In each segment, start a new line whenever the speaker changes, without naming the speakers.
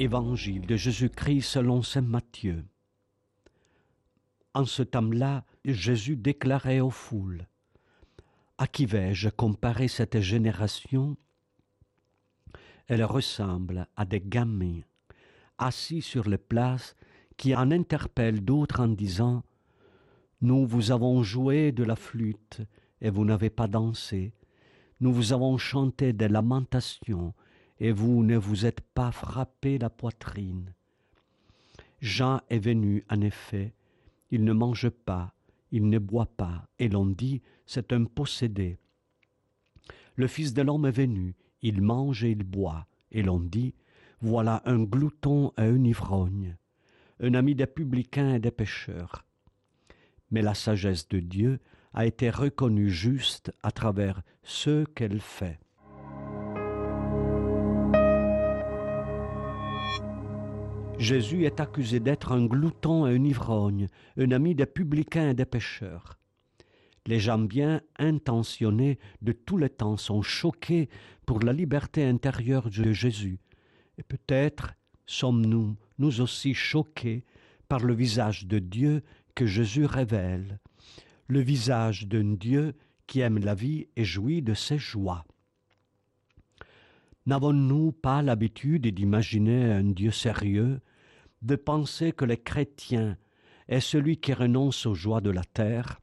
Évangile de Jésus-Christ selon saint Matthieu. En ce temps-là, Jésus déclarait aux foules, À qui vais-je comparer cette génération? Elle ressemble à des gamins assis sur les places qui en interpellent d'autres en disant, Nous vous avons joué de la flûte et vous n'avez pas dansé, nous vous avons chanté des lamentations et vous ne vous êtes pas frappé la poitrine. Jean est venu, en effet, il ne mange pas, il ne boit pas, et l'on dit, c'est un possédé. Le Fils de l'homme est venu, il mange et il boit, et l'on dit, voilà un glouton et un ivrogne, un ami des publicains et des pécheurs. Mais la sagesse de Dieu a été reconnue juste à travers ce qu'elle fait. Jésus est accusé d'être un glouton et un ivrogne, un ami des publicains et des pécheurs. Les gens bien intentionnés de tous les temps sont choqués pour la liberté intérieure de Jésus. Et peut-être sommes-nous, nous aussi, choqués par le visage de Dieu que Jésus révèle, le visage d'un Dieu qui aime la vie et jouit de ses joies. N'avons-nous pas l'habitude d'imaginer un Dieu sérieux, de penser que les chrétiens est celui qui renonce aux joies de la terre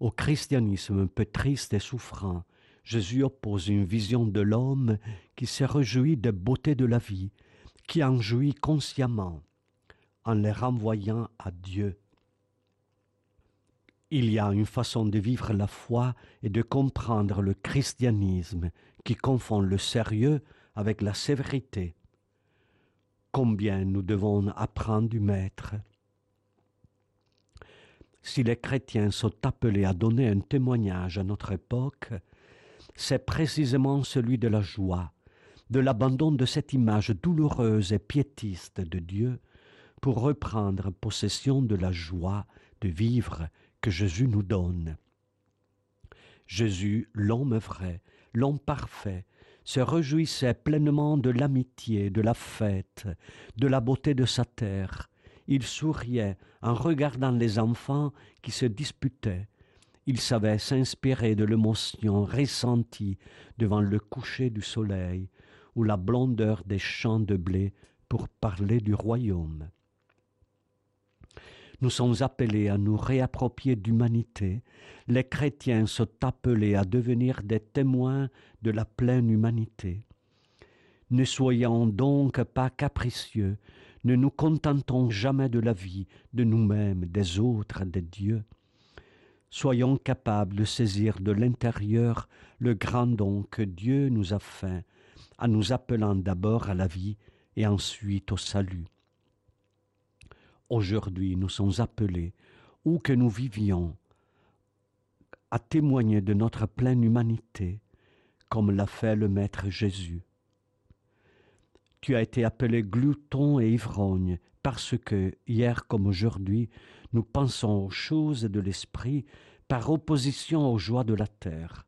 Au christianisme un peu triste et souffrant, Jésus oppose une vision de l'homme qui se réjouit des beautés de la vie, qui en jouit consciemment, en les renvoyant à Dieu. Il y a une façon de vivre la foi et de comprendre le christianisme qui confond le sérieux avec la sévérité. Combien nous devons apprendre du Maître. Si les chrétiens sont appelés à donner un témoignage à notre époque, c'est précisément celui de la joie, de l'abandon de cette image douloureuse et piétiste de Dieu pour reprendre possession de la joie de vivre que Jésus nous donne. Jésus, l'homme vrai, l'homme parfait, se réjouissait pleinement de l'amitié, de la fête, de la beauté de sa terre. Il souriait en regardant les enfants qui se disputaient. Il savait s'inspirer de l'émotion ressentie devant le coucher du soleil ou la blondeur des champs de blé pour parler du royaume. Nous sommes appelés à nous réapproprier d'humanité. Les chrétiens sont appelés à devenir des témoins de la pleine humanité. Ne soyons donc pas capricieux, ne nous contentons jamais de la vie, de nous-mêmes, des autres, des dieux. Soyons capables de saisir de l'intérieur le grand don que Dieu nous a fait, en nous appelant d'abord à la vie et ensuite au salut. Aujourd'hui, nous sommes appelés, où que nous vivions, à témoigner de notre pleine humanité, comme l'a fait le Maître Jésus. Tu as été appelé glouton et ivrogne, parce que, hier comme aujourd'hui, nous pensons aux choses de l'esprit par opposition aux joies de la terre.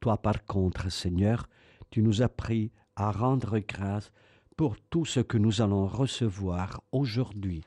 Toi, par contre, Seigneur, tu nous as pris à rendre grâce pour tout ce que nous allons recevoir aujourd'hui.